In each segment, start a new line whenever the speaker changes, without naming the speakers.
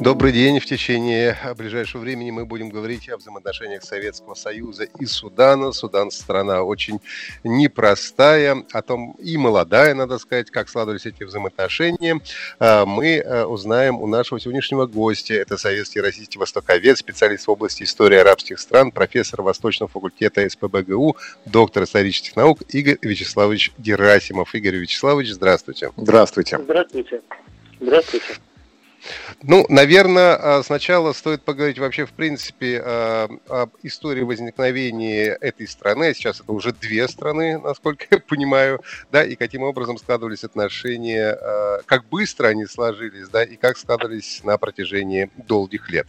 Добрый день. В течение ближайшего времени мы будем говорить о взаимоотношениях Советского Союза и Судана. Судан страна очень непростая, о том и молодая, надо сказать, как складывались эти взаимоотношения. А, мы а, узнаем у нашего сегодняшнего гостя. Это советский российский востоковед, специалист в области истории арабских стран, профессор Восточного факультета СПБГУ, доктор исторических наук Игорь Вячеславович Герасимов. Игорь Вячеславович, здравствуйте.
Здравствуйте.
Здравствуйте. Здравствуйте.
Ну, наверное, а, сначала стоит поговорить вообще, в принципе, а, об истории возникновения этой страны. Сейчас это уже две страны, насколько я понимаю, да, и каким образом складывались отношения, а, как быстро они сложились, да, и как складывались на протяжении долгих лет.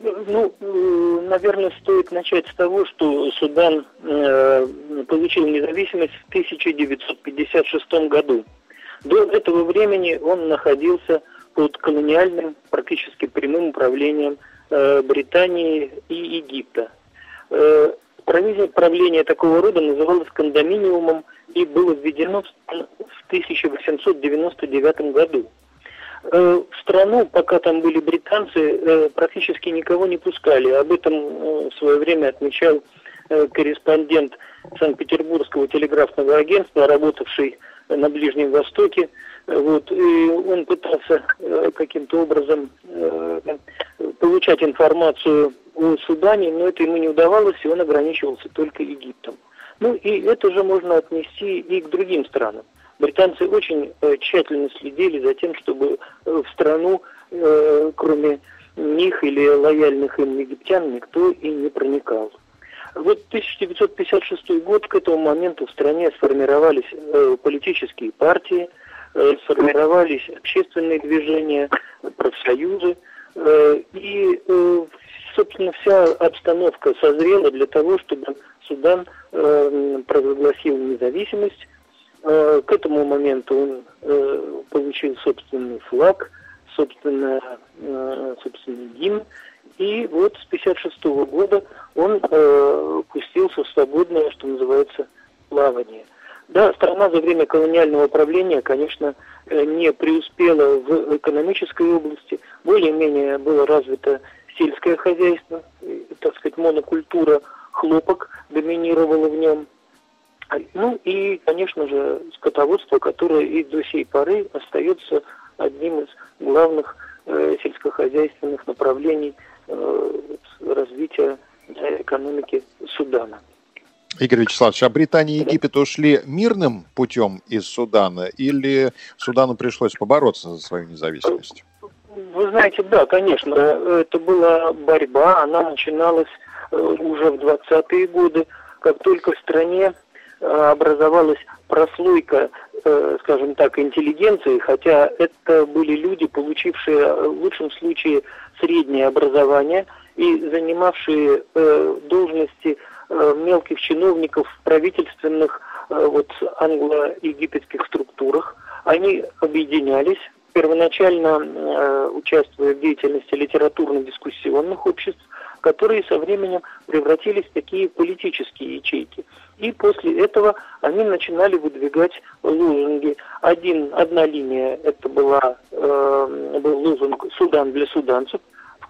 Ну, наверное, стоит начать с того, что Судан э, получил независимость в 1956 году. До этого времени он находился под колониальным, практически прямым управлением э, Британии и Египта. Э, правление такого рода называлось кондоминиумом и было введено в 1899 году. Э, в страну, пока там были британцы, э, практически никого не пускали. Об этом э, в свое время отмечал э, корреспондент Санкт-Петербургского телеграфного агентства, работавший на Ближнем Востоке. Вот, и он пытался э, каким-то образом э, получать информацию о Судане, но это ему не удавалось, и он ограничивался только Египтом. Ну и это же можно отнести и к другим странам. Британцы очень э, тщательно следили за тем, чтобы в страну, кроме них или лояльных им египтян, никто и не проникал. Вот 1956 год, к этому моменту в стране сформировались э, политические партии, э, сформировались общественные движения, профсоюзы, э, и, э, собственно, вся обстановка созрела для того, чтобы Судан э, провозгласил независимость. Э, к этому моменту он получил собственный флаг, собственно, собственный гимн, и вот с 1956 года он э, пустился в свободное, что называется, плавание. Да, страна за время колониального правления, конечно, э, не преуспела в экономической области, более-менее было развито сельское хозяйство, так сказать, монокультура хлопок доминировала в нем. Ну и, конечно же, скотоводство, которое и до сей поры остается одним из главных э, сельскохозяйственных направлений развития экономики Судана.
Игорь Вячеславович, а Британия и Египет ушли мирным путем из Судана или Судану пришлось побороться за свою независимость?
Вы знаете, да, конечно, это была борьба, она начиналась э, уже в 20-е годы, как только в стране э, образовалась прослойка, скажем так, интеллигенции, хотя это были люди, получившие в лучшем случае среднее образование и занимавшие э, должности э, мелких чиновников в правительственных э, вот англо-египетских структурах. Они объединялись, первоначально э, участвуя в деятельности литературно-дискуссионных обществ, которые со временем превратились в такие политические ячейки. И после этого они начинали выдвигать лозунги. Один, одна линия это была, э, был лозунг «Судан для суданцев»,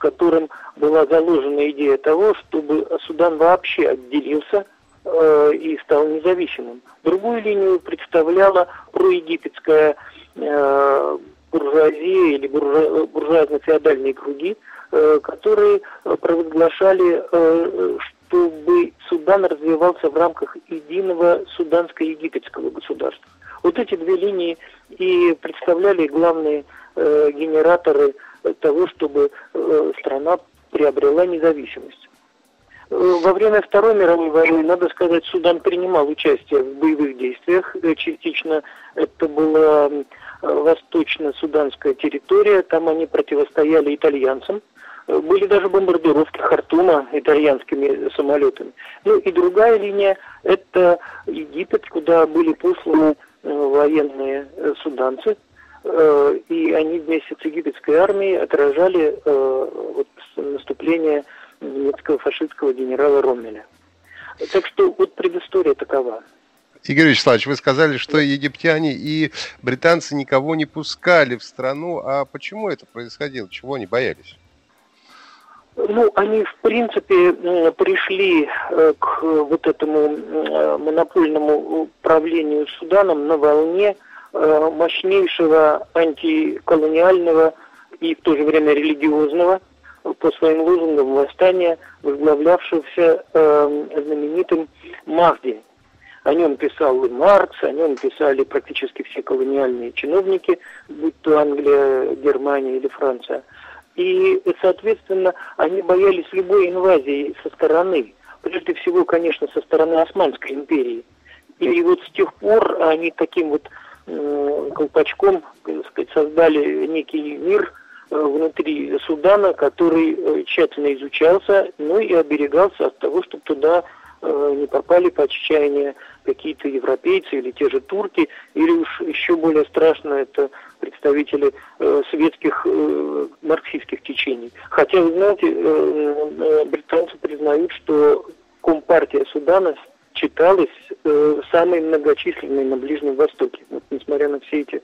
в котором была заложена идея того, чтобы Судан вообще отделился э, и стал независимым. Другую линию представляла проегипетская э, буржуазия или буржуа, буржуазно-феодальные круги, э, которые провозглашали, э, чтобы Судан развивался в рамках единого суданско-египетского государства. Вот эти две линии и представляли главные э, генераторы того, чтобы э, страна приобрела независимость. Э, во время Второй мировой войны, надо сказать, Судан принимал участие в боевых действиях. Э, частично это было восточно-суданская территория, там они противостояли итальянцам, были даже бомбардировки Хартума итальянскими самолетами. Ну и другая линия – это Египет, куда были посланы военные суданцы, и они вместе с египетской армией отражали вот, наступление немецкого фашистского генерала Роммеля. Так что вот предыстория такова.
Игорь Вячеславович, вы сказали, что египтяне и британцы никого не пускали в страну. А почему это происходило? Чего они боялись?
Ну, они, в принципе, пришли э, к вот этому э, монопольному управлению Суданом на волне э, мощнейшего антиколониального и в то же время религиозного по своим лозунгам восстания, возглавлявшегося знаменитым Махди, о нем писал и Маркс, о нем писали практически все колониальные чиновники, будь то Англия, Германия или Франция. И, соответственно, они боялись любой инвазии со стороны. Прежде всего, конечно, со стороны Османской империи. И вот с тех пор они таким вот э, колпачком, так сказать, создали некий мир э, внутри Судана, который э, тщательно изучался, ну и оберегался от того, чтобы туда Э, не попали под отчаянию какие-то европейцы или те же турки, или уж еще более страшно это представители э, светских э, марксистских течений. Хотя, вы знаете, э, э, британцы признают, что Компартия Судана читалась э, самой многочисленной на Ближнем Востоке. Вот, несмотря на все эти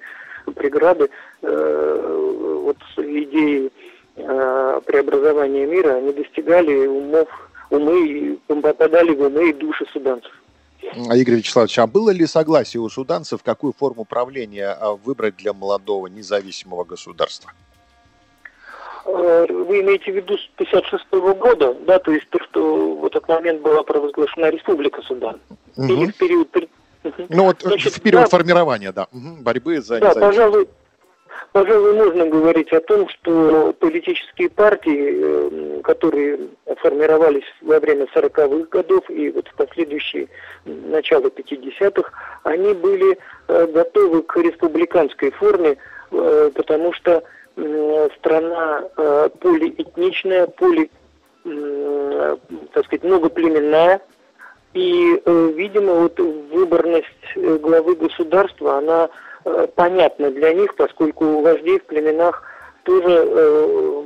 преграды, э, вот идеи э, преобразования мира, они достигали умов умы, попадали в умы и души суданцев.
А, Игорь Вячеславович, а было ли согласие у суданцев, какую форму правления а, выбрать для молодого независимого государства?
Э, вы имеете в виду с 56 -го года, да, то есть то, что в этот момент была провозглашена Республика Судан?
Угу. Или в период... Ну вот Значит, в период да, формирования, да, угу, борьбы за
да. Пожалуй, Пожалуй, можно говорить о том, что политические партии, э, которые формировались во время 40-х годов и вот в последующие начало 50-х, они были э, готовы к республиканской форме, э, потому что страна полиэтничная, поли, так сказать, многоплеменная, и, видимо, вот выборность главы государства, она Э, понятно для них, поскольку вождей в племенах тоже, э,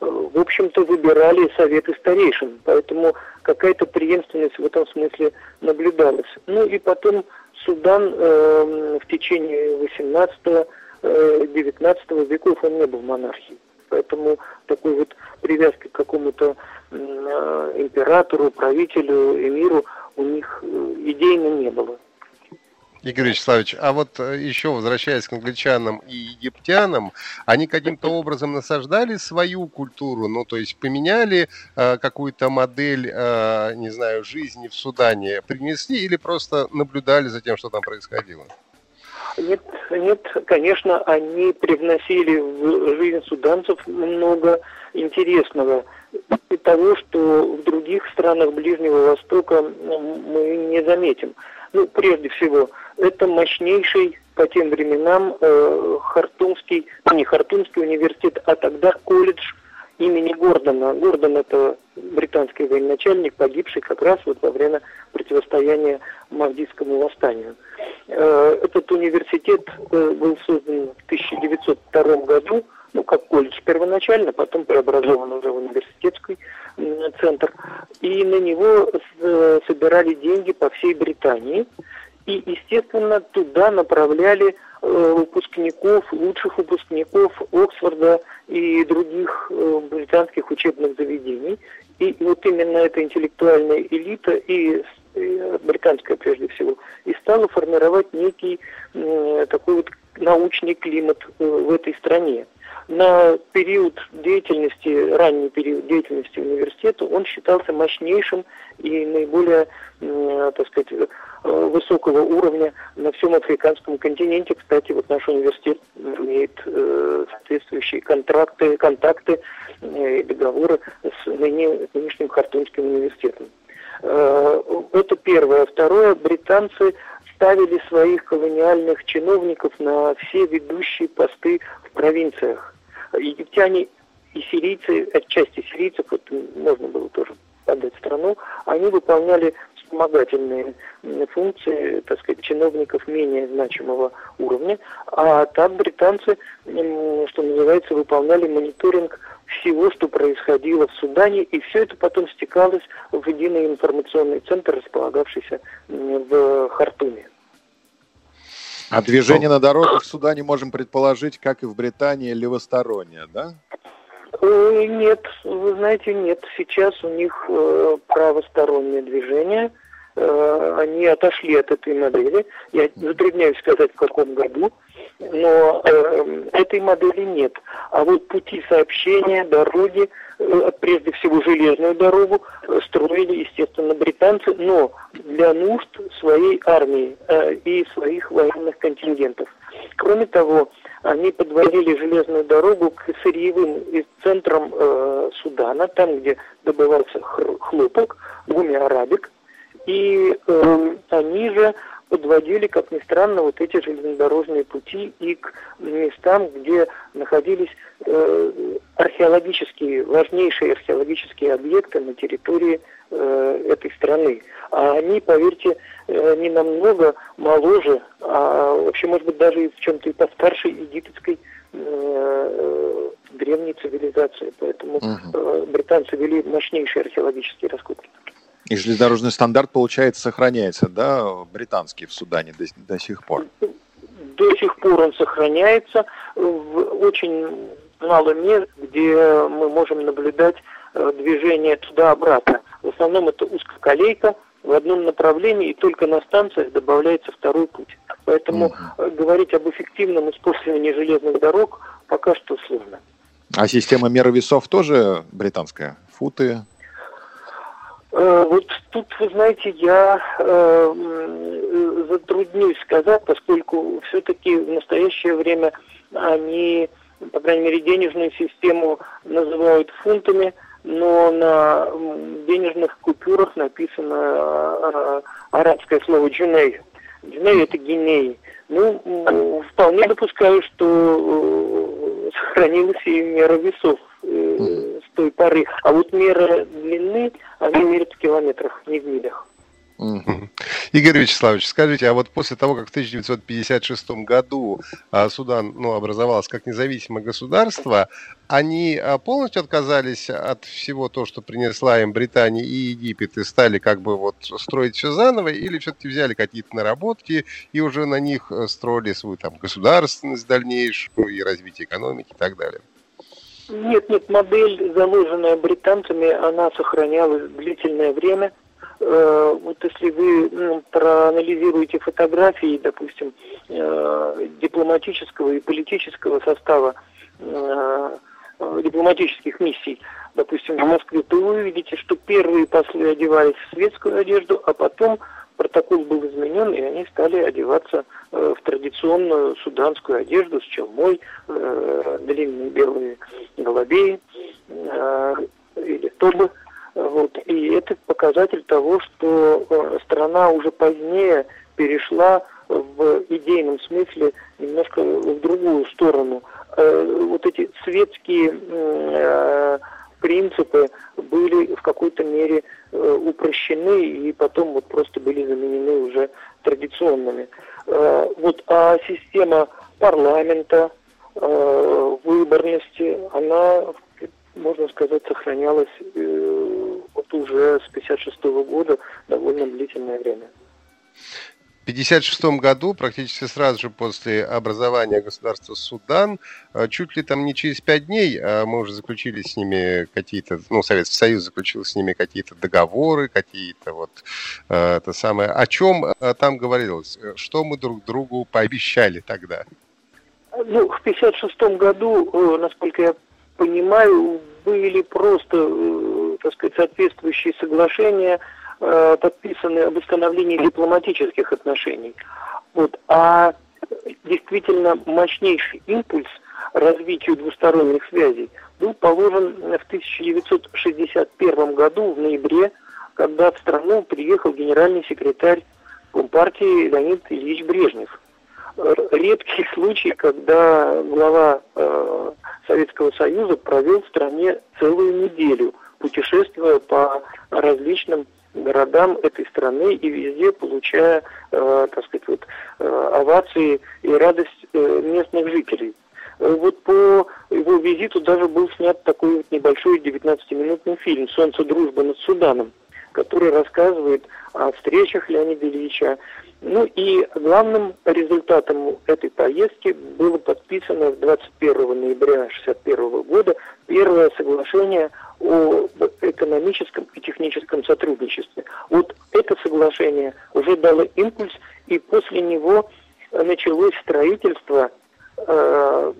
э, в общем-то, выбирали советы старейшин, поэтому какая-то преемственность в этом смысле наблюдалась. Ну и потом Судан в течение 18-19 веков он не был монархией. Поэтому такой вот привязки к какому-то императору, правителю, эмиру у них идейно не было.
Игорь Вячеславович, а вот э, еще возвращаясь к англичанам и египтянам, они каким-то образом насаждали свою культуру, ну то есть поменяли э, какую-то модель, э, не знаю, жизни в Судане, принесли или просто наблюдали за тем, что там происходило?
Нет, нет, конечно, они привносили в жизнь суданцев много интересного и того, что в других странах Ближнего Востока мы не заметим. Ну, прежде всего, это мощнейший по тем временам э, Хартумский, не Хартумский университет, а тогда колледж имени Гордона. Гордон это британский военачальник, погибший как раз вот во время противостояния Мавдийскому восстанию. Э, этот университет э, был создан в 1902 году, ну, как колледж первоначально, потом преобразован уже в университетский центр. И на него э, собирали деньги по всей Британии. И, естественно, туда направляли выпускников, лучших выпускников Оксфорда и других британских учебных заведений. И вот именно эта интеллектуальная элита и британская прежде всего, и стала формировать некий такой вот научный климат в этой стране на период деятельности, ранний период деятельности университета, он считался мощнейшим и наиболее, так сказать, э, высокого уровня на всем африканском континенте. Кстати, вот наш университет имеет э, соответствующие контракты, контакты э, и договоры с ныне, нынешним Хартунским университетом. Это первое. Второе, британцы ставили своих колониальных чиновников на все ведущие посты в провинциях. Египтяне и сирийцы, отчасти сирийцев, вот можно было тоже отдать страну, они выполняли вспомогательные функции, так сказать, чиновников менее значимого уровня, а так британцы, что называется, выполняли мониторинг всего, что происходило в Судане, и все это потом стекалось в единый информационный центр, располагавшийся в Хартуме.
А движение на дорогах в Судане можем предположить, как и в Британии, левостороннее, да?
Э, нет, вы знаете, нет. Сейчас у них э, правостороннее движение. Э, они отошли от этой модели. Я затрудняюсь сказать, в каком году, но э, этой модели нет. А вот пути сообщения, дороги, э, прежде всего железную дорогу, э, строили, естественно, британцы, но для нужд своей армии э, и своих военных контингентов. Кроме того, они подводили железную дорогу к сырьевым центрам э, Судана, там, где добывался хлопок, гумиарабик, и э, они же подводили, как ни странно, вот эти железнодорожные пути и к местам, где находились э, археологические, важнейшие археологические объекты на территории э, этой страны. А они, поверьте, э, не намного моложе, а вообще, может быть, даже в чем-то и постарше египетской э, древней цивилизации. Поэтому э, британцы вели мощнейшие археологические раскопки.
И железнодорожный стандарт, получается, сохраняется, да, британский в Судане до, до сих пор?
До сих пор он сохраняется в очень мало мест, где мы можем наблюдать э, движение туда-обратно. В основном это узкоколейка в одном направлении, и только на станциях добавляется второй путь. Поэтому угу. говорить об эффективном использовании железных дорог пока что сложно.
А система меры весов тоже британская? Футы,
Э, вот тут, вы знаете, я э, затруднюсь сказать, поскольку все-таки в настоящее время они, по крайней мере, денежную систему называют фунтами, но на денежных купюрах написано э, арабское слово «джуней». «Джуней» — это гинеи. Ну, вполне допускаю, что сохранилась и мера весов с той поры. А вот мера длины, они меряют в километрах, не в милях.
Игорь Вячеславович, скажите, а вот после того, как в 1956 году а, Судан ну, образовался как независимое государство, они а, полностью отказались от всего то, что принесла им Британия и Египет, и стали как бы вот строить все заново, или все-таки взяли какие-то наработки и уже на них э, строили свою там государственность дальнейшую и развитие экономики и так далее?
Нет, нет, модель, заложенная британцами, она сохранялась длительное время. Э, вот если вы ну, проанализируете фотографии, допустим, э, дипломатического и политического состава э, дипломатических миссий, допустим, в Москве, то вы увидите, что первые послы одевались в светскую одежду, а потом протокол был изменен, и они стали одеваться в традиционную суданскую одежду с челмой, длинные белые голубей или тобы. Вот. И это показатель того, что э, страна уже позднее перешла в идейном смысле немножко в другую сторону. Э, вот эти светские э, принципы были в какой-то мере упрощены и потом вот просто были заменены уже традиционными. Вот, а система парламента, выборности, она, можно сказать, сохранялась э, вот уже с 56 года довольно длительное время.
1956 году, практически сразу же после образования государства Судан, э, чуть ли там не через пять дней, а мы уже заключили с ними какие-то, ну, Советский Союз заключил с ними какие-то договоры, какие-то вот э, это самое. О чем э, там говорилось? Что мы друг другу пообещали тогда?
Ну, в 1956 году, насколько я понимаю, были просто, так сказать, соответствующие соглашения – э, подписаны об установлении дипломатических отношений. Вот. А действительно мощнейший импульс развитию двусторонних связей был положен в 1961 году, в ноябре, когда в страну приехал генеральный секретарь Компартии Леонид Ильич Брежнев. Редкий случай, когда глава э, Советского Союза провел в стране целую неделю, путешествуя по различным городам этой страны и везде получая, э, так сказать, вот, э, овации и радость э, местных жителей. Вот по его визиту даже был снят такой вот небольшой 19-минутный фильм «Солнце дружбы над Суданом», который рассказывает о встречах Леонида Ильича. Ну и главным результатом этой поездки было подписано 21 ноября 1961 года первое соглашение о экономическом и техническом сотрудничестве. Вот это соглашение уже дало импульс, и после него началось строительство э,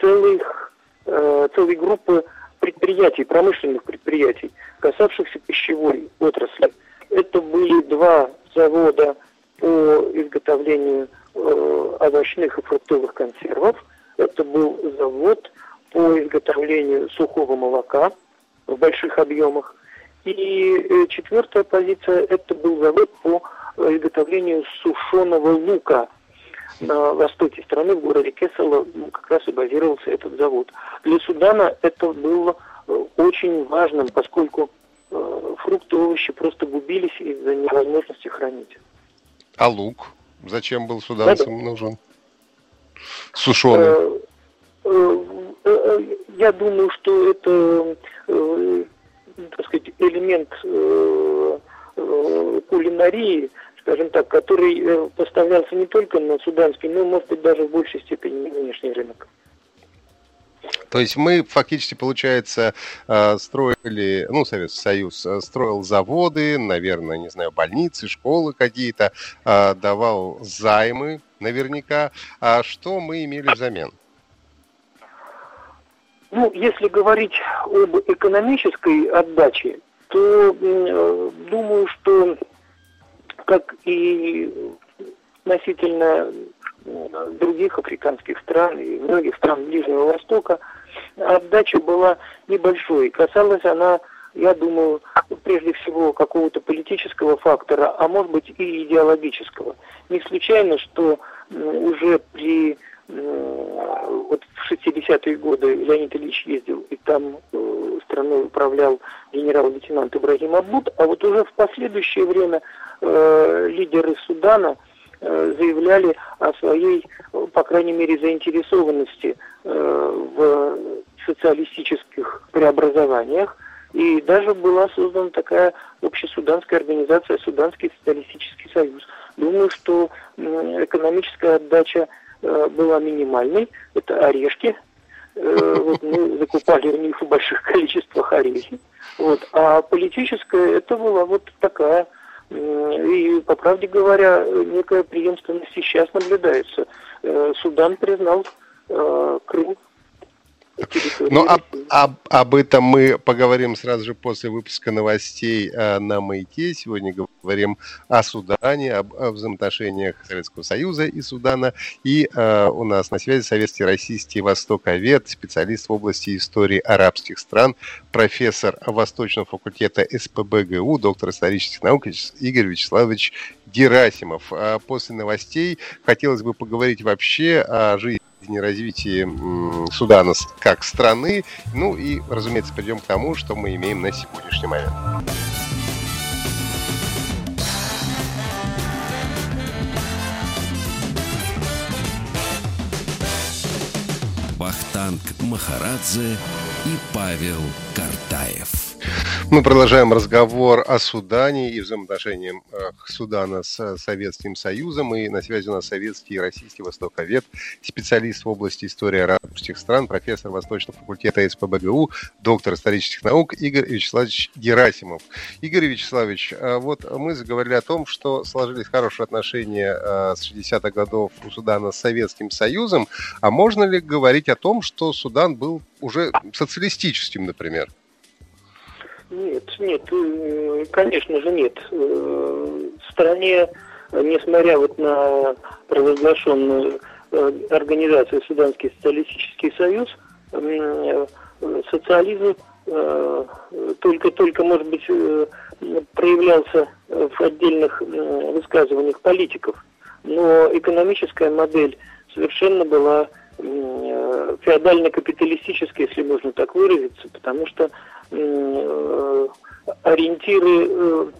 целых, э, целой группы предприятий, промышленных предприятий, касавшихся пищевой отрасли. Это были два завода по изготовлению э, овощных и фруктовых консервов. Это был завод по изготовлению сухого молока в больших объемах. И э, четвертая позиция – это был завод по изготовлению сушеного лука – на востоке страны, в городе Кессело, ну, как раз и базировался этот завод. Для Судана это было э, очень важным, поскольку э, фрукты и овощи просто губились из-за невозможности хранить.
А лук? Зачем был суданцам да, нужен? Сушеный?
Э, я думаю, что это, так сказать, элемент кулинарии, скажем так, который э, поставлялся не только на суданский, но, может быть, даже в большей степени на внешний рынок.
То есть мы фактически, получается, э, строили, ну, Советский Союз э, строил заводы, наверное, не знаю, больницы, школы какие-то, давал займы наверняка. А что мы имели взамен?
Ну, если говорить об экономической отдаче, то думаю, что как и относительно других африканских стран и многих стран Ближнего Востока, отдача была небольшой. Касалась она, я думаю, прежде всего какого-то политического фактора, а может быть и идеологического. Не случайно, что уже при вот в 60-е годы Леонид Ильич ездил, и там э, страной управлял генерал-лейтенант Ибрагим Абуд, а вот уже в последующее время э, лидеры Судана э, заявляли о своей, по крайней мере, заинтересованности э, в социалистических преобразованиях. И даже была создана такая общесуданская организация Суданский социалистический союз. Думаю, что экономическая отдача э, была минимальной. Это орешки. Э, вот мы закупали у них в больших количествах орехи. Вот. А политическая это была вот такая и, по правде говоря, некая преемственность сейчас наблюдается. Э, Судан признал э, Крым
ну, об, об, об этом мы поговорим сразу же после выпуска новостей э, на Маяке. Сегодня говорим о Судане, об, о взаимоотношениях Советского Союза и Судана. И э, у нас на связи советский российский востоковед, специалист в области истории арабских стран, профессор Восточного факультета СПБГУ, доктор исторических наук Игорь Вячеславович Герасимов. А после новостей хотелось бы поговорить вообще о жизни жизни развитии Судана как страны. Ну и, разумеется, придем к тому, что мы имеем на сегодняшний момент.
Вахтанг Махарадзе и Павел Картаев.
Мы продолжаем разговор о Судане и взаимоотношениях э, Судана с Советским Союзом. И на связи у нас советский и российский востоковед, специалист в области истории арабских стран, профессор Восточного факультета СПБГУ, доктор исторических наук Игорь Вячеславович Герасимов. Игорь Вячеславович, э, вот мы заговорили о том, что сложились хорошие отношения э, с 60-х годов у Судана с Советским Союзом. А можно ли говорить о том, что Судан был уже социалистическим, например?
Нет, нет, э, конечно же нет. Э, в стране, несмотря вот на провозглашенную э, организацию Суданский социалистический союз, социализм только-только, может быть, проявлялся в отдельных высказываниях политиков, но экономическая модель совершенно была феодально-капиталистической, если можно так выразиться, потому что ориентиры,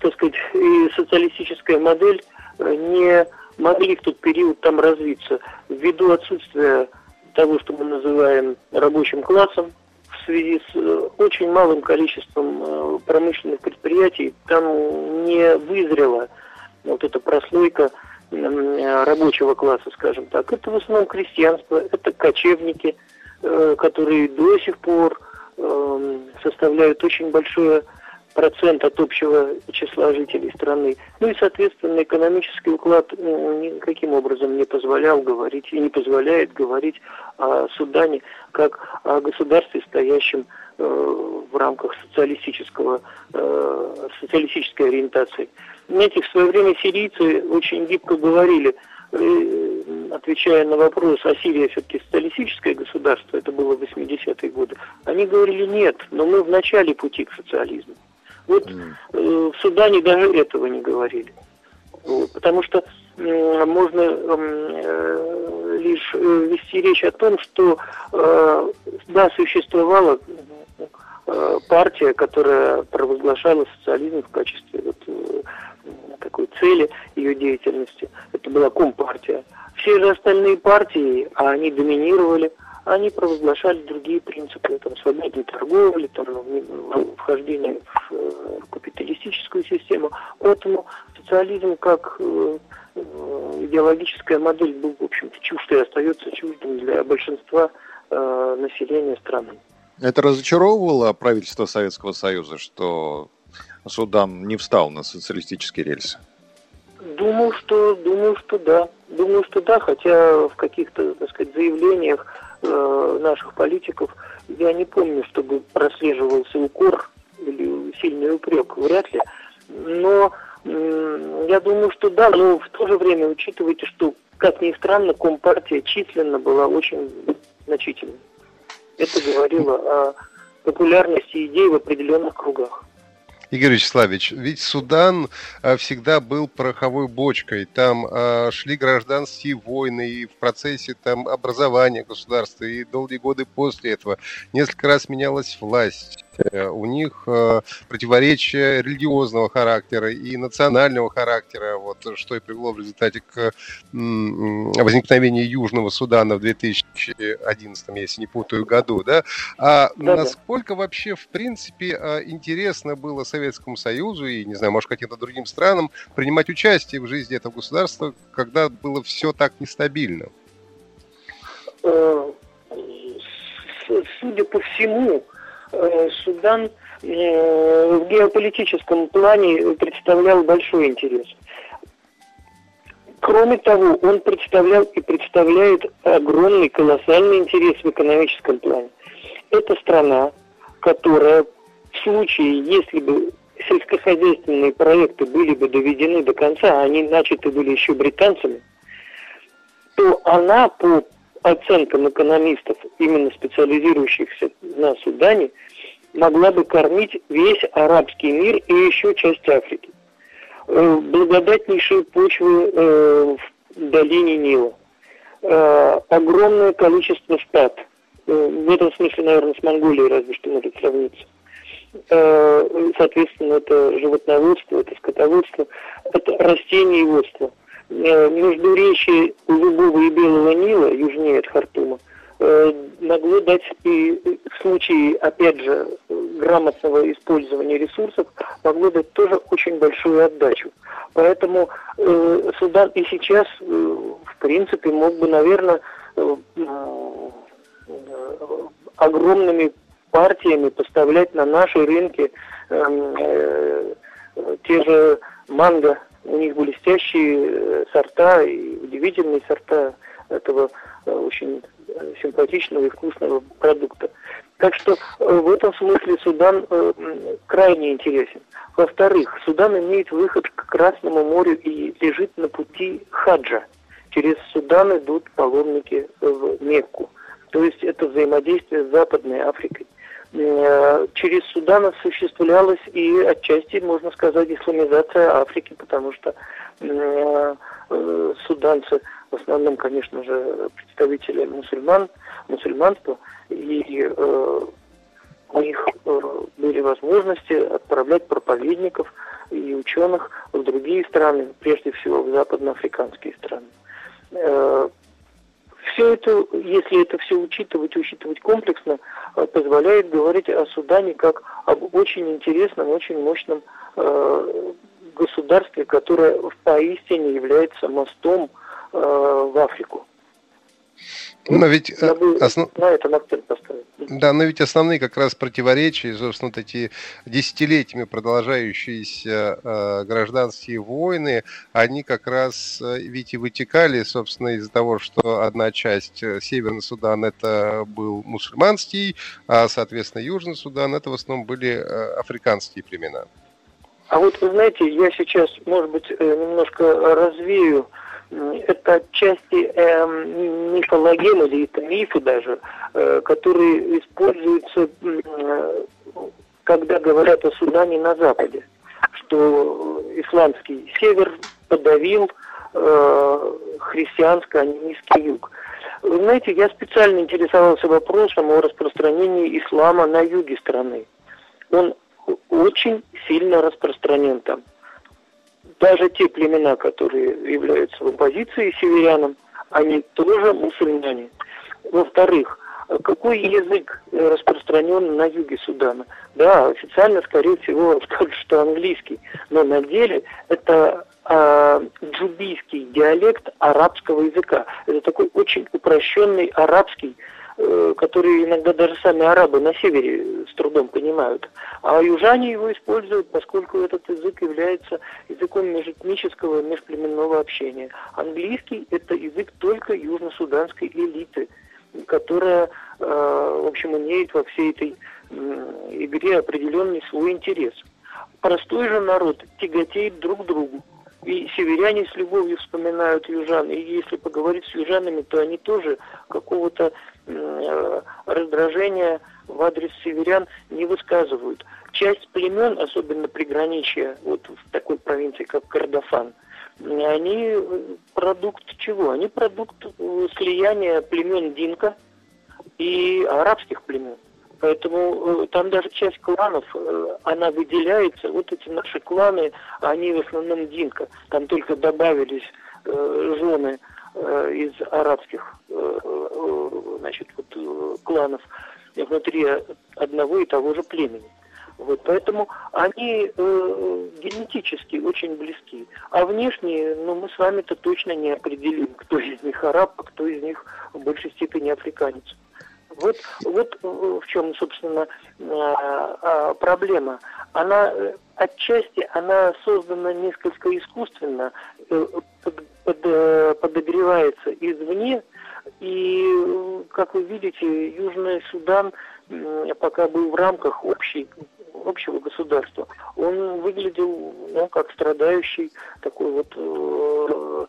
так сказать, и социалистическая модель не могли в тот период там развиться ввиду отсутствия того, что мы называем рабочим классом, в связи с э, очень малым количеством э, промышленных предприятий, там не вызрела вот эта прослойка рабочего класса, скажем так. Это в основном крестьянство, это кочевники, э, которые до сих пор эм, составляют очень большое процент от общего числа жителей страны. Ну и, соответственно, экономический уклад никаким образом не позволял говорить и не позволяет говорить о Судане как о государстве, стоящем э, в рамках социалистического, э, социалистической ориентации. Знаете, в свое время сирийцы очень гибко говорили, э, отвечая на вопрос, а Сирия все-таки социалистическое государство, это было в 80-е годы, они говорили нет, но мы в начале пути к социализму. Вот э, в Судане даже этого не говорили. Вот, потому что э, можно э, лишь э, вести речь о том, что э, да, существовала э, партия, которая провозглашала социализм в качестве вот, э, такой цели ее деятельности. Это была Компартия. Все же остальные партии, а они доминировали, они провозглашали другие принципы, там, свободной торговли, там, вхождение в, э, капиталистическую систему. Поэтому социализм как э, э, идеологическая модель был, в общем-то, чужд и остается чуждым для большинства населения страны.
Это разочаровывало правительство Советского Союза, что Судан не встал на социалистические рельсы?
Думаю, что, думаю, что да. Думаю, что да, хотя в каких-то, так сказать, заявлениях э, наших политиков я не помню, чтобы прослеживался укор или сильный упрек, вряд ли. Но э, я думаю, что да, но в то же время учитывайте, что, как ни странно, Компартия численно была очень значительной. Это говорило о популярности идей в определенных кругах.
Игорь Вячеславович, ведь Судан э, всегда был пороховой бочкой. Там э, шли гражданские войны и в процессе там образования государства, и долгие годы после этого несколько раз менялась власть. Э, у них э, противоречия религиозного характера и национального характера, вот, что и привело в результате к возникновению Южного Судана в 2011, если не путаю, году. Да? А да, насколько вообще, в принципе, э, интересно было Советскому Союзу и, не знаю, может, каким-то другим странам принимать участие в жизни этого государства, когда было все так нестабильно?
Судя по всему, Судан э, в геополитическом плане представлял большой интерес. Кроме того, он представлял и представляет огромный, колоссальный интерес в экономическом плане. Это страна, которая в случае, если бы сельскохозяйственные проекты были бы доведены до конца, а они начаты были еще британцами, то она по оценкам экономистов, именно специализирующихся на Судане, могла бы кормить весь арабский мир и еще часть Африки. Э, благодатнейшие почвы э, в долине Нила. Э, огромное количество стад. В этом смысле, наверное, с Монголией разве что может сравниться. Соответственно, это животноводство, это скотоводство, это растениеводство. Э, междуречие Голубого и Белого Нила, южнее от Хартума, э, могло дать и в случае, опять же, грамотного использования ресурсов, могло дать тоже очень большую отдачу. Поэтому э, Судан и сейчас, э, в принципе, мог бы, наверное, э, огромными партиями поставлять на наши рынки эм, э, те же манго у них блестящие э, сорта и удивительные сорта этого э, очень э, симпатичного и вкусного продукта. Так что в этом смысле Судан крайне интересен. Во-вторых, Судан имеет выход к Красному морю и лежит на пути хаджа. Через Судан идут паломники в Мекку. То есть это взаимодействие с Западной Африкой. Через Судан осуществлялась и отчасти, можно сказать, исламизация Африки, потому что суданцы в основном, конечно же, представители мусульман, мусульманства, и э, у них э, были возможности отправлять проповедников и ученых в другие страны, прежде всего в западноафриканские страны. Э, все это, если это все учитывать, учитывать комплексно, э, позволяет говорить о Судане как об очень интересном, очень мощном э, государстве, которое поистине является мостом э, в Африку.
Но ведь э, основ... на этом акцент поставить. Да, но ведь основные как раз противоречия, собственно, вот эти десятилетиями продолжающиеся э, гражданские войны, они как раз э, ведь и вытекали, собственно, из-за того, что одна часть Северный Судан это был мусульманский, а, соответственно, Южный Судан это в основном были африканские племена.
А вот вы знаете, я сейчас, может быть, немножко развею это отчасти э, мифологемы или это мифы даже, э, которые используются, э, когда говорят о Судане на Западе, что исламский север подавил э, христианско-анимистский юг. Вы знаете, я специально интересовался вопросом о распространении ислама на юге страны. Он очень сильно распространен там даже те племена, которые являются в оппозиции северянам, они тоже мусульмане. Во-вторых, какой язык распространен на юге Судана? Да, официально, скорее всего, скажут, что английский, но на деле это э, джубийский диалект арабского языка. Это такой очень упрощенный арабский Э, которые иногда даже сами арабы на севере с трудом понимают. А южане его используют, поскольку этот язык является языком межэтнического, межплеменного общения. Английский – это язык только южно-суданской элиты, которая, э, в общем, имеет во всей этой игре определенный свой интерес. Простой же народ тяготеет друг к другу. И северяне с любовью вспоминают южан. И если поговорить с южанами, то они тоже какого-то Э, раздражения в адрес северян не высказывают. Часть племен, особенно приграничья, вот в такой провинции, как Кардафан, они продукт чего? Они продукт э, слияния племен Динка и арабских племен. Поэтому э, там даже часть кланов, она выделяется. Вот эти наши кланы, они в основном Динка. Там только добавились жены Э, из арабских э, э, значит, вот, кланов внутри одного и того же племени. Вот, поэтому они э, генетически очень близки. А внешне, ну, мы с вами-то точно не определим, кто из них араб, а кто из них в большей степени африканец. Вот, вот в чем, собственно, проблема. Она отчасти она создана несколько искусственно, под, э, подогревается извне. И, как вы видите, Южный Судан пока был в рамках общей, общего государства. Он выглядел ну, как страдающий такой вот э,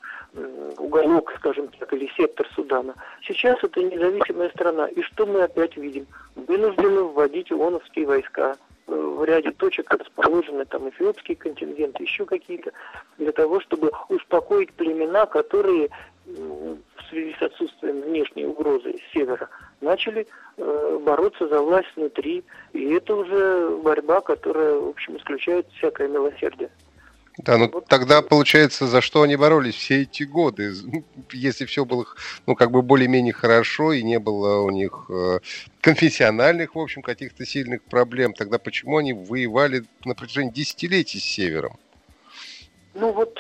уголок, скажем так, или сектор Судана. Сейчас это независимая страна. И что мы опять видим? Вынуждены вводить ООНовские войска в ряде точек расположены там эфиопские контингенты, еще какие-то, для того, чтобы успокоить племена, которые в связи с отсутствием внешней угрозы с севера начали э, бороться за власть внутри. И это уже борьба, которая, в общем, исключает всякое милосердие.
Да, ну вот. тогда получается, за что они боролись все эти годы, если все было, ну, как бы более-менее хорошо и не было у них э, конфессиональных, в общем, каких-то сильных проблем, тогда почему они воевали на протяжении десятилетий с Севером?
Ну вот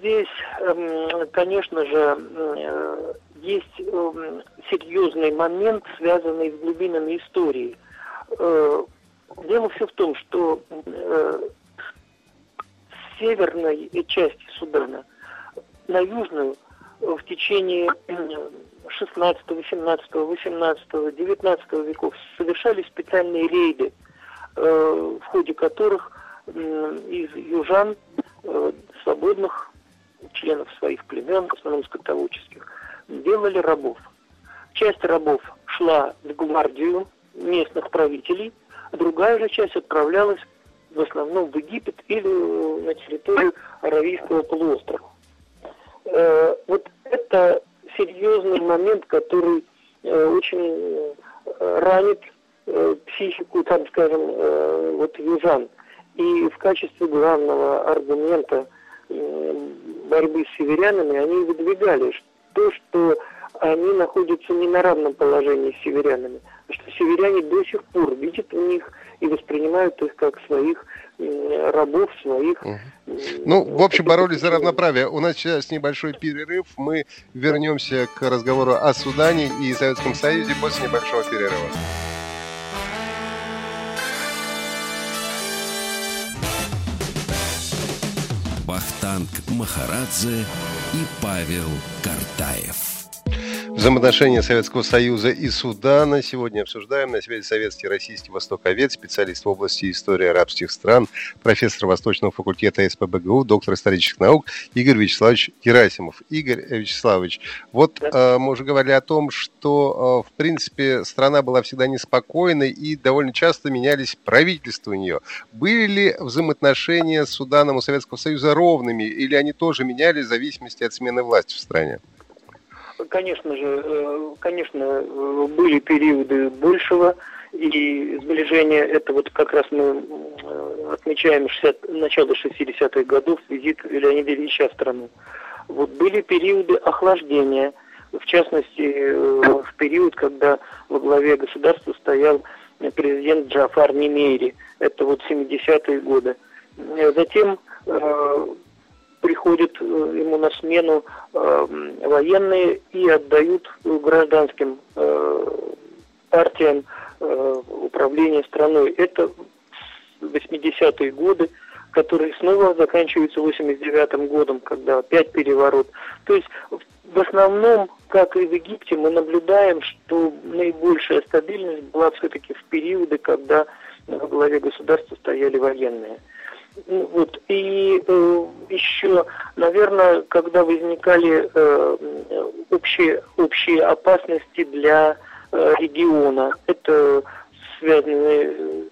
здесь, эм, конечно же, э, есть эм, серьезный момент, связанный с глубинами истории. Э, дело все в том, что северной части Судана на южную в течение 16, 17, 18, 19 веков совершались специальные рейды, э, в ходе которых из южан, э, свободных членов своих племен, в основном скотоводческих, делали рабов. Часть рабов шла в гвардию, местных правителей, другая же часть отправлялась в основном в Египет или на территорию Аравийского полуострова. Э, вот это серьезный момент, который э, очень ранит психику, там, скажем, вот южан. И в качестве главного аргумента борьбы с северянами они выдвигали то, что они находятся не на равном положении с северянами, что северяне до сих пор видят в них и воспринимают их как своих рабов, своих...
Ну, в общем, боролись за равноправие. У нас сейчас небольшой перерыв. Мы вернемся к разговору о Судане и Советском Союзе после небольшого перерыва.
Вахтанг Махарадзе и Павел Картаев.
Взаимоотношения Советского Союза и Судана сегодня обсуждаем. На связи Советский Российский Востоковед, специалист в области истории арабских стран, профессор Восточного факультета СПБГУ, доктор исторических наук Игорь Вячеславович Герасимов. Игорь Вячеславович, вот э, мы уже говорили о том, что, э, в принципе, страна была всегда неспокойной и довольно часто менялись правительства у нее. Были ли взаимоотношения с Суданом у Советского Союза ровными или они тоже менялись в зависимости от смены власти в стране?
Конечно же, э, конечно, были периоды большего и сближения. Это вот как раз мы э, отмечаем 60, начало 60-х годов, визит Леонида Ильича в страну. Вот были периоды охлаждения, в частности, э, в период, когда во главе государства стоял президент Джафар Немейри. Это вот 70-е годы. Затем приходят э, ему на смену э, военные и отдают гражданским э, партиям управление страной. Это 80-е годы, которые снова заканчиваются 89-м годом, когда опять переворот. То есть в основном, как и в Египте, мы наблюдаем, что наибольшая стабильность была все-таки в периоды, когда во главе государства стояли военные. Ну, вот. И э, еще, наверное, когда возникали э, общие, общие опасности для э, региона, это связанные э,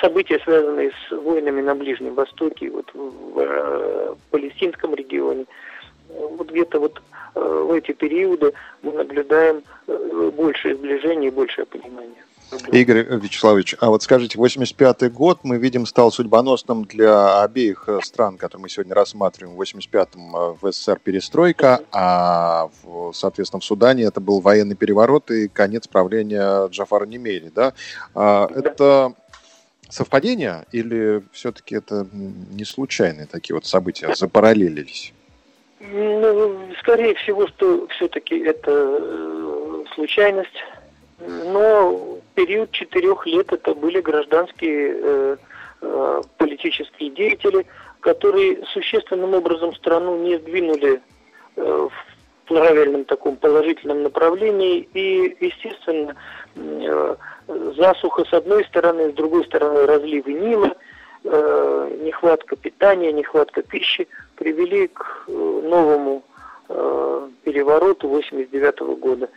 события, связанные с войнами на Ближнем Востоке, вот в э, палестинском регионе, вот где-то вот э, в эти периоды мы наблюдаем э, большее сближение и большее понимание.
Игорь Вячеславович, а вот скажите, 85-й год, мы видим, стал судьбоносным для обеих э, стран, которые мы сегодня рассматриваем. В 85-м э, в СССР перестройка, а, в, соответственно, в Судане это был военный переворот и конец правления Джафара Немери, да? А, это совпадение или все-таки это не случайные такие вот события, запараллелились?
Ну, скорее всего, что все-таки это э, случайность но период четырех лет это были гражданские э, э, политические деятели, которые существенным образом страну не сдвинули э, в правильном таком положительном направлении. И, естественно, э, засуха с одной стороны, с другой стороны разливы Нила, э, нехватка питания, нехватка пищи привели к э, новому э, перевороту 89 года.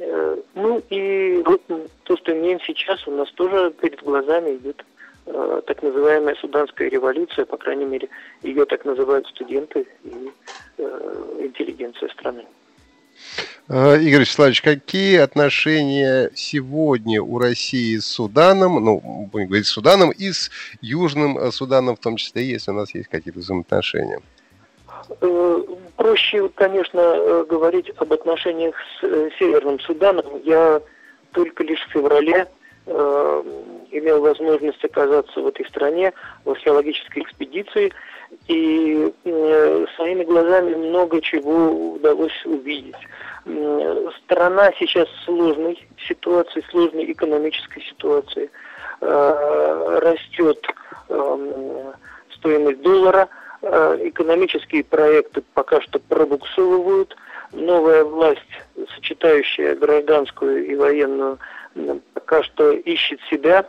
Э, ну и вот то, что имеем сейчас, у нас тоже перед глазами идет э, так называемая суданская революция, по крайней мере, ее так называют студенты и э, интеллигенция страны.
Игорь Вячеславович, какие отношения сегодня у России с Суданом, ну, будем говорить с Суданом, и с Южным Суданом в том числе, если у нас есть какие-то взаимоотношения?
Проще, конечно, э, говорить об отношениях с э, Северным Суданом. Я только лишь в феврале э, имел возможность оказаться в этой стране в археологической экспедиции, и э, своими глазами много чего удалось увидеть. Э, страна сейчас в сложной ситуации, сложной экономической ситуации. Э, растет э, стоимость доллара – экономические проекты пока что пробуксовывают. Новая власть, сочетающая гражданскую и военную, пока что ищет себя.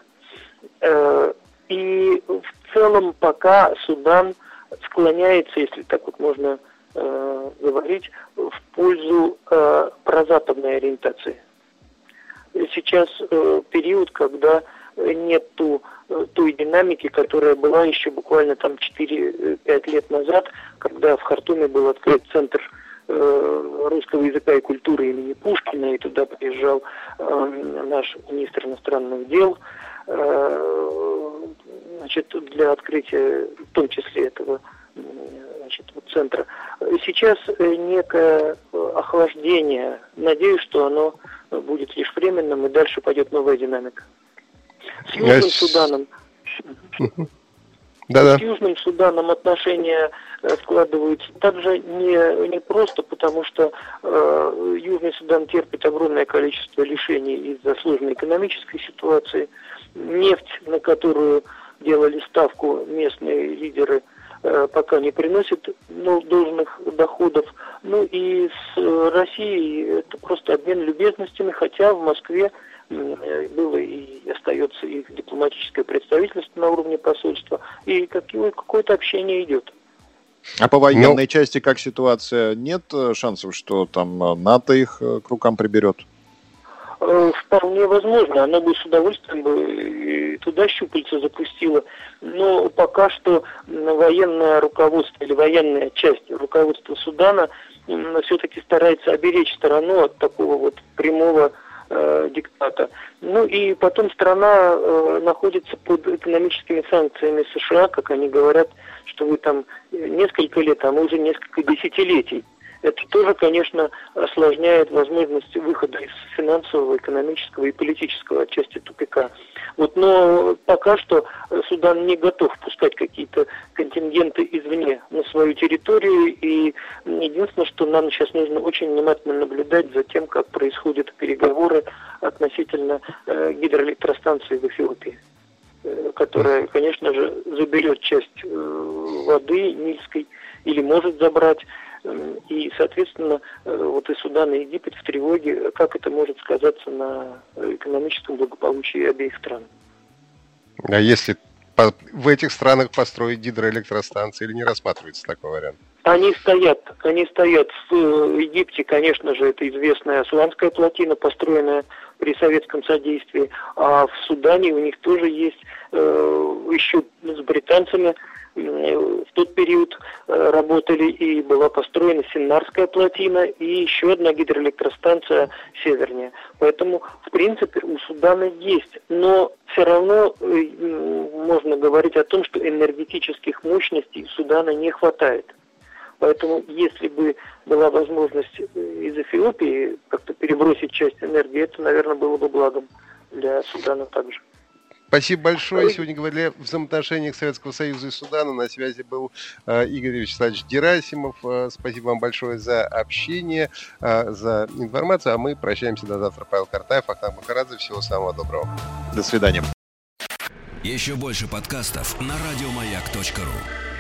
Э, и в целом пока Судан склоняется, если так вот можно э, говорить, в пользу прозападной ориентации. сейчас э, период, когда нет ту, э, той динамики, которая была еще буквально там 4-5 лет назад, когда в Хартуме был открыт центр э, русского языка и культуры имени Пушкина, и туда приезжал э, наш министр иностранных дел, э, значит, для открытия в том числе этого значит, центра. Сейчас некое охлаждение. Надеюсь, что оно будет лишь временным, и дальше пойдет новая динамика. С Южным Суданом. Да-да. С Южным Суданом отношения э, складываются также не, не просто, потому что э, Южный Судан терпит огромное количество лишений из-за сложной экономической ситуации. Нефть, на которую делали ставку местные лидеры, э, пока не приносит ну, должных доходов. Ну и с Россией это просто обмен любезностями, хотя в Москве было и остается их дипломатическое представительство на уровне посольства, и какое-то общение идет.
А по военной ну, части как ситуация? Нет э, шансов, что там э, НАТО их э, к рукам приберет?
Вполне возможно. Она бы с удовольствием бы туда щупальца запустила. Но пока что военное руководство или военная часть руководства Судана все-таки старается оберечь страну от такого вот прямого э, диктата. Ну и потом страна э, находится под экономическими санкциями США, как они говорят, что вы там несколько лет, а мы уже несколько десятилетий. Это тоже, конечно, осложняет возможность выхода из финансового, экономического и политического отчасти тупика. Вот, но пока что Судан не готов пускать какие-то контингенты извне на свою территорию. И единственное, что нам сейчас нужно очень внимательно наблюдать за тем, как происходят переговоры относительно э, гидроэлектростанции в Эфиопии э, которая, конечно же, заберет часть э, воды Нильской или может забрать. И, соответственно, э, вот и Судан, и Египет в тревоге, как это может сказаться на экономическом благополучии обеих стран.
А если в этих странах построить гидроэлектростанции или не рассматривается такой вариант?
Они стоят, они стоят в э, Египте, конечно же, это известная Асуанская плотина, построенная при советском содействии, а в Судане у них тоже есть э, еще с британцами в тот период э, работали и была построена Синнарская плотина и еще одна гидроэлектростанция севернее. Поэтому, в принципе, у Судана есть. Но все равно э, можно говорить о том, что энергетических мощностей Судана не хватает. Поэтому, если бы была возможность э, из Эфиопии как-то перебросить часть энергии, это, наверное, было бы благом для Судана также.
Спасибо большое. Сегодня говорили о взаимоотношениях Советского Союза и Судана. На связи был э, Игорь Вячеславович Герасимов. Э, спасибо вам большое за общение, э, за информацию. А мы прощаемся до завтра. Павел Картаев, Ахтам Махарадзе. Всего самого доброго.
До свидания.
Еще больше подкастов на радиомаяк.ру